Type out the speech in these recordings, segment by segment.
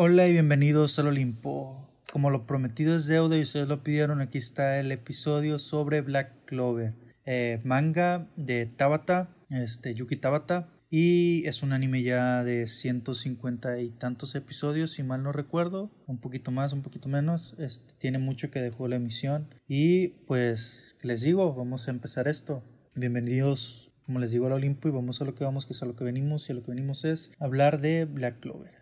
Hola y bienvenidos al Olimpo. Como lo prometido es deuda y ustedes lo pidieron, aquí está el episodio sobre Black Clover, eh, manga de Tabata, este Yuki Tabata, y es un anime ya de 150 y tantos episodios, si mal no recuerdo, un poquito más, un poquito menos, este, tiene mucho que dejó la emisión y pues les digo, vamos a empezar esto. Bienvenidos, como les digo, al Olimpo y vamos a lo que vamos, que es a lo que venimos y a lo que venimos es hablar de Black Clover.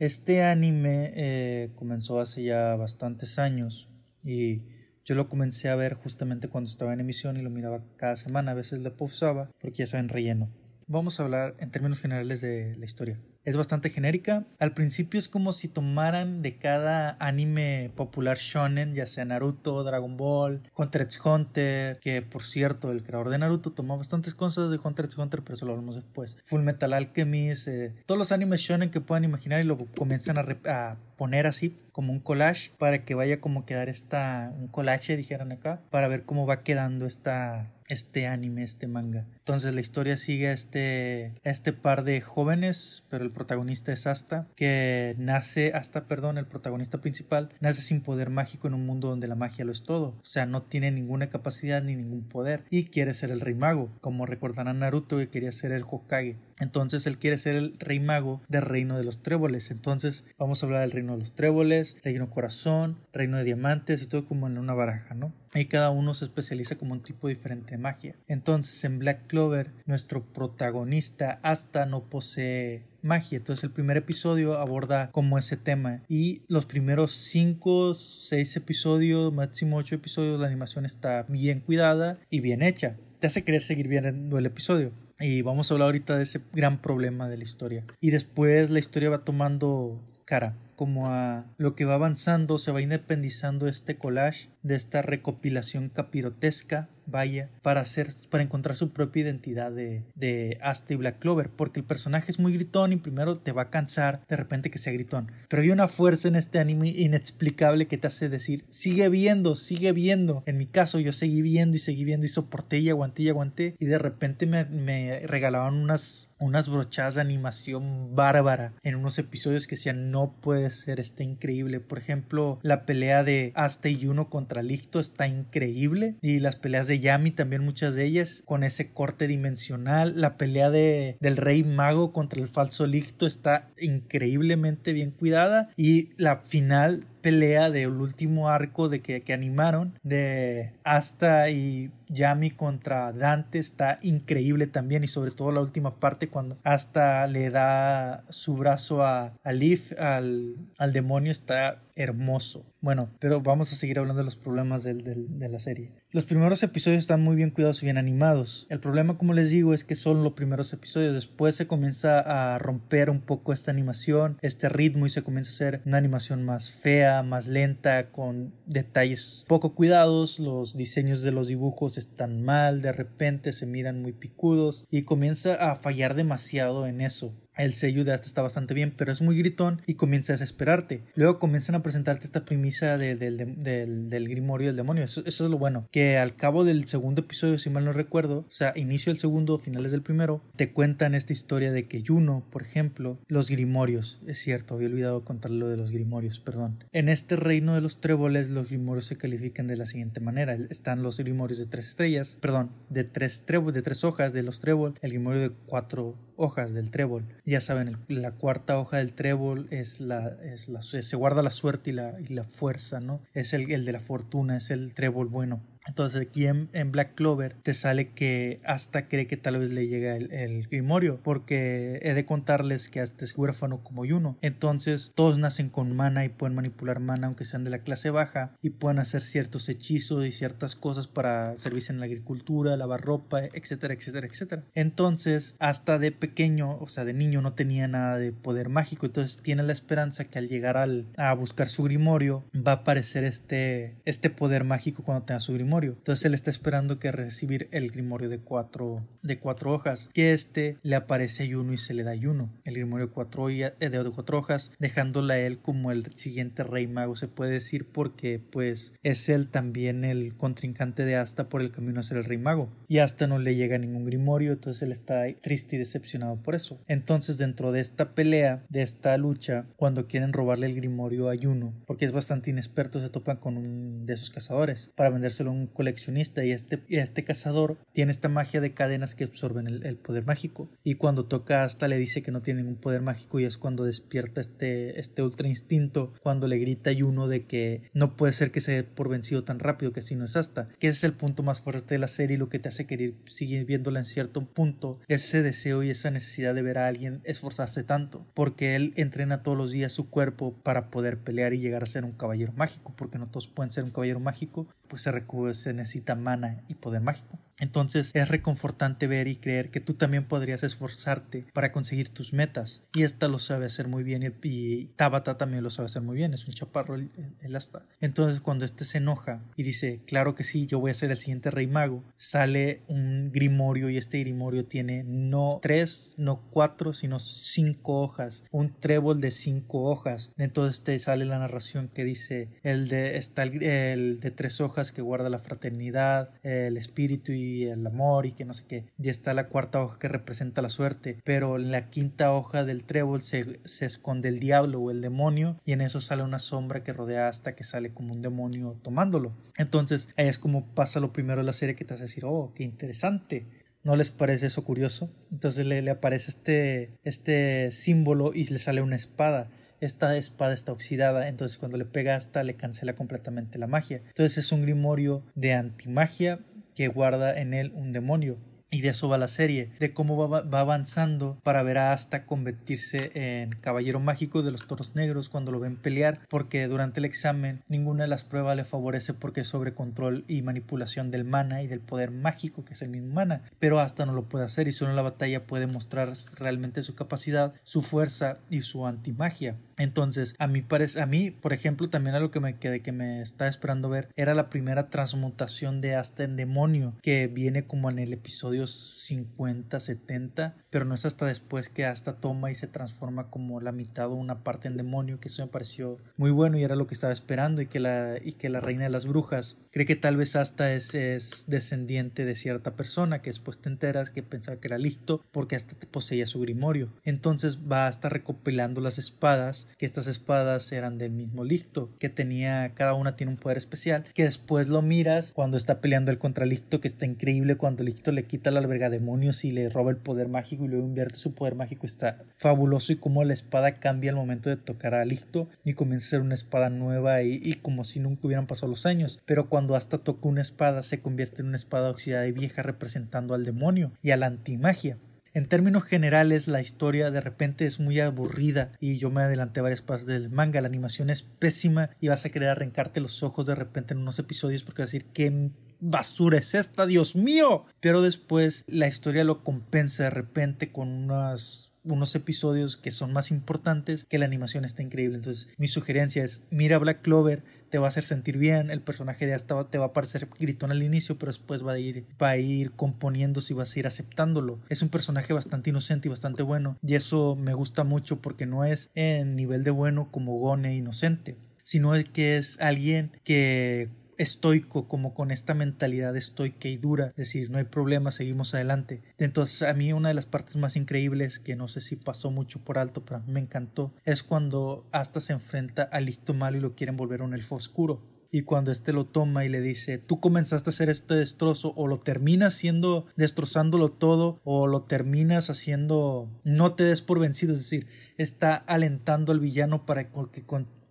Este anime eh, comenzó hace ya bastantes años y yo lo comencé a ver justamente cuando estaba en emisión y lo miraba cada semana, a veces lo pausaba porque ya saben relleno. Vamos a hablar en términos generales de la historia es bastante genérica. Al principio es como si tomaran de cada anime popular shonen, ya sea Naruto, Dragon Ball, Hunter x Hunter, que por cierto, el creador de Naruto tomó bastantes cosas de Hunter x Hunter, pero eso lo hablamos después. Full Metal Alchemist, eh, todos los animes shonen que puedan imaginar y lo comienzan a, a poner así como un collage para que vaya como quedar esta un collage dijeron acá para ver cómo va quedando esta este anime, este manga. Entonces la historia sigue a este, este par de jóvenes, pero el protagonista es Asta, que nace, Asta, perdón, el protagonista principal, nace sin poder mágico en un mundo donde la magia lo es todo. O sea, no tiene ninguna capacidad ni ningún poder y quiere ser el rey mago, como recordarán Naruto que quería ser el Hokage. Entonces él quiere ser el rey mago del reino de los tréboles. Entonces vamos a hablar del reino de los tréboles, reino corazón, reino de diamantes y todo como en una baraja, ¿no? Y cada uno se especializa como un tipo diferente de magia. Entonces en Black Clover nuestro protagonista hasta no posee magia. Entonces el primer episodio aborda como ese tema y los primeros 5, 6 episodios, máximo 8 episodios, la animación está bien cuidada y bien hecha. Te hace querer seguir viendo el episodio. Y vamos a hablar ahorita de ese gran problema de la historia. Y después la historia va tomando cara como a lo que va avanzando, se va independizando este collage de esta recopilación capirotesca vaya, para hacer, para encontrar su propia identidad de, de Asta y Black Clover, porque el personaje es muy gritón y primero te va a cansar de repente que sea gritón, pero hay una fuerza en este anime inexplicable que te hace decir, sigue viendo, sigue viendo. En mi caso yo seguí viendo y seguí viendo y soporté y aguanté y aguanté y de repente me, me regalaban unas unas brochadas de animación bárbara en unos episodios que decían no puede ser, está increíble. Por ejemplo, la pelea de Asta y Juno contra Licto está increíble y las peleas Yami también muchas de ellas con ese corte dimensional. La pelea de, del rey mago contra el falso Licto está increíblemente bien cuidada y la final pelea del último arco de que, que animaron de Asta y Yami contra Dante está increíble también y sobre todo la última parte cuando Asta le da su brazo a, a Leaf, al, al demonio, está hermoso. Bueno, pero vamos a seguir hablando de los problemas del, de la serie. Los primeros episodios están muy bien cuidados y bien animados. El problema, como les digo, es que son los primeros episodios. Después se comienza a romper un poco esta animación, este ritmo y se comienza a hacer una animación más fea, más lenta, con detalles poco cuidados. Los diseños de los dibujos están mal, de repente se miran muy picudos y comienza a fallar demasiado en eso. El sello de hasta está bastante bien, pero es muy gritón y comienza a desesperarte. Luego comienzan a presentarte esta premisa del, grimorio del demonio. Eso, eso, es lo bueno. Que al cabo del segundo episodio, si mal no recuerdo, o sea, inicio del segundo, finales del primero, te cuentan esta historia de que Juno, por ejemplo, los grimorios, es cierto, había olvidado contar lo de los grimorios, perdón. En este reino de los tréboles, los grimorios se califican de la siguiente manera. Están los grimorios de tres estrellas, perdón, de tres, trébol, de tres hojas de los trébol, el grimorio de cuatro hojas del trébol. Ya saben, la cuarta hoja del trébol es la, es la, se guarda la suerte y la, y la fuerza, ¿no? Es el, el de la fortuna, es el trébol bueno. Entonces aquí en, Black Clover te sale que hasta cree que tal vez le llega el, grimorio porque he de contarles que hasta es huérfano como Yuno. Entonces todos nacen con mana y pueden manipular mana aunque sean de la clase baja y pueden hacer ciertos hechizos y ciertas cosas para servirse en la agricultura, lavar ropa, etcétera, etcétera, etcétera. Entonces hasta de pequeño, o sea de niño no tenía nada de poder mágico. Entonces tiene la esperanza que al llegar al, a buscar su grimorio va a aparecer este, este poder mágico cuando tenga su grimorio Entonces él está esperando que recibir el grimorio de cuatro, de cuatro hojas, que este le aparece Ayuno y se le da Ayuno, el grimorio de cuatro, eh, de cuatro hojas, dejándola a él como el siguiente rey mago, se puede decir, porque pues es él también el contrincante de Asta por el camino a ser el rey mago. Y Asta no le llega ningún grimorio, entonces él está triste y decepcionado por eso. Entonces dentro de esta pelea, de esta lucha, cuando quieren robarle el grimorio a Ayuno, porque es bastante inexperto, se topan con un de esos cazadores para vendérselo a un coleccionista y este, este cazador tiene esta magia de cadenas que absorben el, poder mágico. Y cuando toca hasta le dice que no tiene ningún poder mágico y es cuando despierta este, este ultra instinto cuando le grita a Yuno de que no puede ser que se dé por vencido tan rápido que si no es hasta que es el punto más fuerte de la serie y lo que te hace querer seguir viéndola en cierto punto. Ese deseo y esa necesidad de ver a alguien esforzarse tanto porque él entrena todos los días su cuerpo para poder pelear y llegar a ser un caballero mágico porque no todos pueden ser un caballero mágico pues se, se necesita mana y poder mágico entonces es reconfortante ver y creer que tú también podrías esforzarte para conseguir tus metas. Y esta lo sabe hacer muy bien y, Tabata también lo sabe hacer muy bien. Es un chaparro el, asta. Entonces cuando este se enoja y dice, claro que sí, yo voy a ser el siguiente rey mago, sale un grimorio y este grimorio tiene no tres, no cuatro, sino cinco hojas. Un trébol de cinco hojas. Entonces te sale la narración que dice, el de, está el de tres hojas que guarda la fraternidad, el espíritu y el amor y que no sé qué. Y está la cuarta hoja que representa la suerte, pero en la quinta hoja del trébol se, se esconde el diablo o el demonio y en eso sale una sombra que rodea hasta que sale como un demonio tomándolo. Entonces ahí es como pasa lo primero de la serie que te hace decir, oh, qué interesante. ¿No les parece eso curioso? Entonces le, le, aparece este, este símbolo y le sale una espada. Esta espada está oxidada, entonces cuando le pega hasta le cancela completamente la magia. Entonces es un grimorio de antimagia que guarda en él un demonio. Y de eso va la serie, de cómo va, avanzando para ver a Asta convertirse en caballero mágico de los toros negros cuando lo ven pelear, porque durante el examen ninguna de las pruebas le favorece porque es sobre control y manipulación del mana y del poder mágico que es el mismo mana, pero Asta no lo puede hacer y solo en la batalla puede mostrar realmente su capacidad, su fuerza y su antimagia. Entonces, a mí parece, a mí, por ejemplo, también algo que me quedé que me está esperando ver era la primera transmutación de Asta en demonio, que viene como en el episodio 50, 70, pero no es hasta después que Asta toma y se transforma como la mitad o una parte en demonio, que eso me pareció muy bueno y era lo que estaba esperando y que la, y que la reina de las brujas cree que tal vez Asta es, es descendiente de cierta persona, que después te enteras que pensaba que era listo porque hasta te poseía su grimorio. Entonces va hasta recopilando las espadas que estas espadas eran del mismo Licto, que tenía, cada una tiene un poder especial, que después lo miras cuando está peleando el contra Licto, que está increíble cuando Licto le quita la alberga demonios y le roba el poder mágico y luego invierte su poder mágico, está fabuloso y como la espada cambia al momento de tocar a Licto y comienza a ser una espada nueva y, y como si nunca hubieran pasado los años, pero cuando hasta toca una espada se convierte en una espada oxidada y vieja representando al demonio y a la antimagia. En términos generales, la historia de repente es muy aburrida y yo me adelanté varias partes del manga. La animación es pésima y vas a querer arrancarte los ojos de repente en unos episodios porque vas a decir qué basura es esta, Dios mío. Pero después la historia lo compensa de repente con unas unos episodios que son más importantes, que la animación está increíble. Entonces, mi sugerencia es, mira Black Clover, te va a hacer sentir bien, el personaje de hasta te va a parecer gritón al inicio, pero después va a ir, va a ir componiéndose y vas a ir aceptándolo. Es un personaje bastante inocente y bastante bueno, y eso me gusta mucho porque no es en nivel de bueno como Gone inocente, sino que es alguien que estoico, como con esta mentalidad estoica y dura, decir, no hay problema, seguimos adelante. Entonces, a mí una de las partes más increíbles, que no sé si pasó mucho por alto, pero me encantó, es cuando hasta se enfrenta al licto malo y lo quieren volver un elfo oscuro. Y cuando este lo toma y le dice, tú comenzaste a hacer este destrozo, o lo terminas haciendo, destrozándolo todo, o lo terminas haciendo, no te des por vencido, es decir, está alentando al villano para que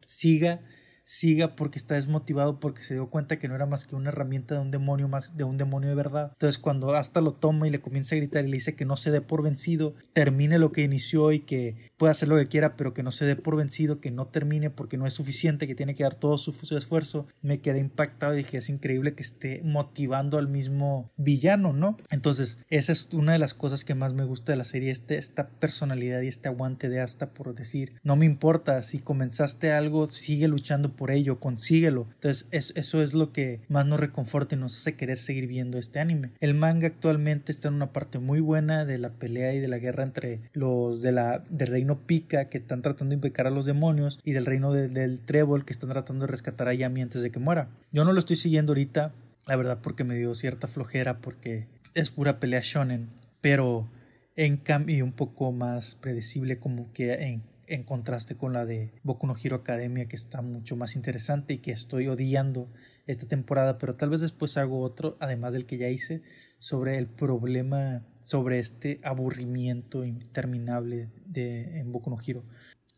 siga siga porque está desmotivado porque se dio cuenta que no era más que una herramienta de un demonio más de un demonio de verdad. Entonces cuando hasta lo toma y le comienza a gritar y le dice que no se dé por vencido, termine lo que inició y que puede hacer lo que quiera, pero que no se dé por vencido, que no termine porque no es suficiente, que tiene que dar todo su, esfuerzo. Me quedé impactado y dije, es increíble que esté motivando al mismo villano, ¿no? Entonces, esa es una de las cosas que más me gusta de la serie, este, esta personalidad y este aguante de hasta por decir, no me importa, si comenzaste algo, sigue luchando por ello, consíguelo. Entonces, eso es lo que más nos reconforta y nos hace querer seguir viendo este anime. El manga actualmente está en una parte muy buena de la pelea y de la guerra entre los de la, del reino Pika que están tratando de invocar a los demonios y del reino del Trébol que están tratando de rescatar a Yami antes de que muera. Yo no lo estoy siguiendo ahorita, la verdad porque me dio cierta flojera porque es pura pelea shonen, pero en cambio un poco más predecible como que en, en contraste con la de Boku no Hero Academia que está mucho más interesante y que estoy odiando esta temporada, pero tal vez después hago otro, además del que ya hice, sobre el problema, sobre este aburrimiento interminable de, en Boku no Hero.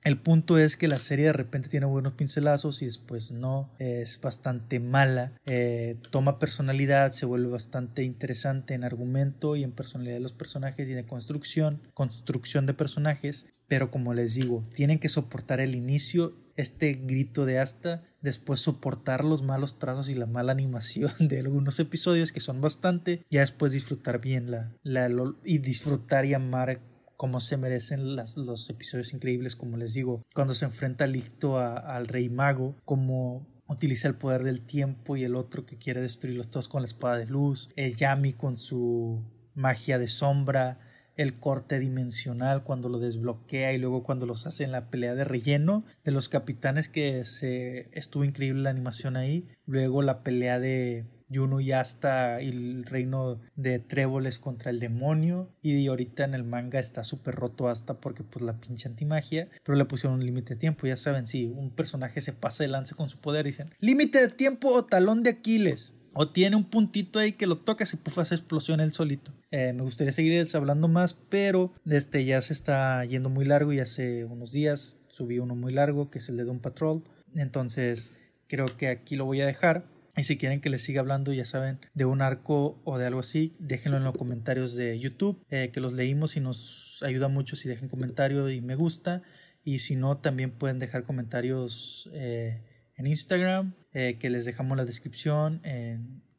El punto es que la serie de repente tiene buenos pincelazos y después no, es bastante mala, eh, toma personalidad, se vuelve bastante interesante en argumento y en personalidad de los personajes y de construcción, construcción de personajes, pero como les digo, tienen que soportar el inicio este grito de hasta, después soportar los malos trazos y la mala animación de algunos episodios que son bastante, ya después disfrutar bien la, la y disfrutar y amar como se merecen los episodios increíbles, como les digo, cuando se enfrenta Licto al rey mago, como utiliza el poder del tiempo y el otro que quiere destruirlos todos con la espada de luz, el Yami con su magia de sombra, el corte dimensional cuando lo desbloquea y luego cuando los hace en la pelea de relleno de los capitanes que se estuvo increíble la animación ahí. Luego la pelea de Yuno y hasta el reino de tréboles contra el demonio. Y ahorita en el manga está súper roto hasta porque pues la pinche antimagia pero le pusieron un límite de tiempo. Ya saben si un personaje se pasa de lance con su poder dicen límite de tiempo o talón de Aquiles o tiene un puntito ahí que lo tocas y puff hace explosión él solito. Eh, me gustaría seguir hablando más, pero este ya se está yendo muy largo y hace unos días subí uno muy largo que es el de Doom Patrol. Entonces creo que aquí lo voy a dejar. Y si quieren que les siga hablando, ya saben, de un arco o de algo así, déjenlo en los comentarios de YouTube, eh, que los leímos y nos ayuda mucho si dejan comentario y me gusta. Y si no, también pueden dejar comentarios eh, en Instagram, eh, que les dejamos la descripción,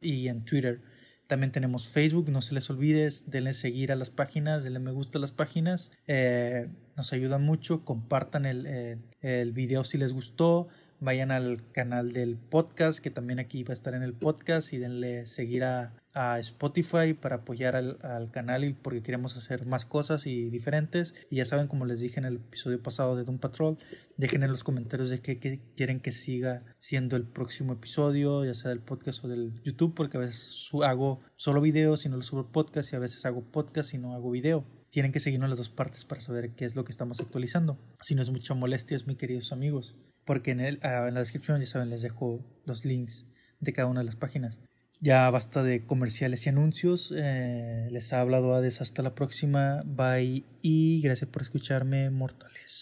y en Twitter. También tenemos Facebook, no se les olvide, denle seguir a las páginas, denle me gusta a las páginas, eh, nos ayudan mucho, compartan el, el, el video si les gustó, vayan al canal del podcast, que también aquí va a estar en el podcast, y denle seguir a, a Spotify para apoyar al, al, canal y porque queremos hacer más cosas y diferentes. Y ya saben, como les dije en el episodio pasado de Doom Patrol, dejen en los comentarios de qué, quieren que siga siendo el próximo episodio, ya sea del podcast o del YouTube, porque a veces hago solo videos y no lo subo podcast y a veces hago podcast y no hago video. Tienen que seguirnos las dos partes para saber qué es lo que estamos actualizando. Si no es mucha molestia, mis queridos amigos, porque en, el, ah, en la descripción, ya saben, les dejo los links de cada una de las páginas. Ya basta de comerciales y anuncios. Eh, les ha hablado Hades. Hasta la próxima. Bye. Y gracias por escucharme, mortales.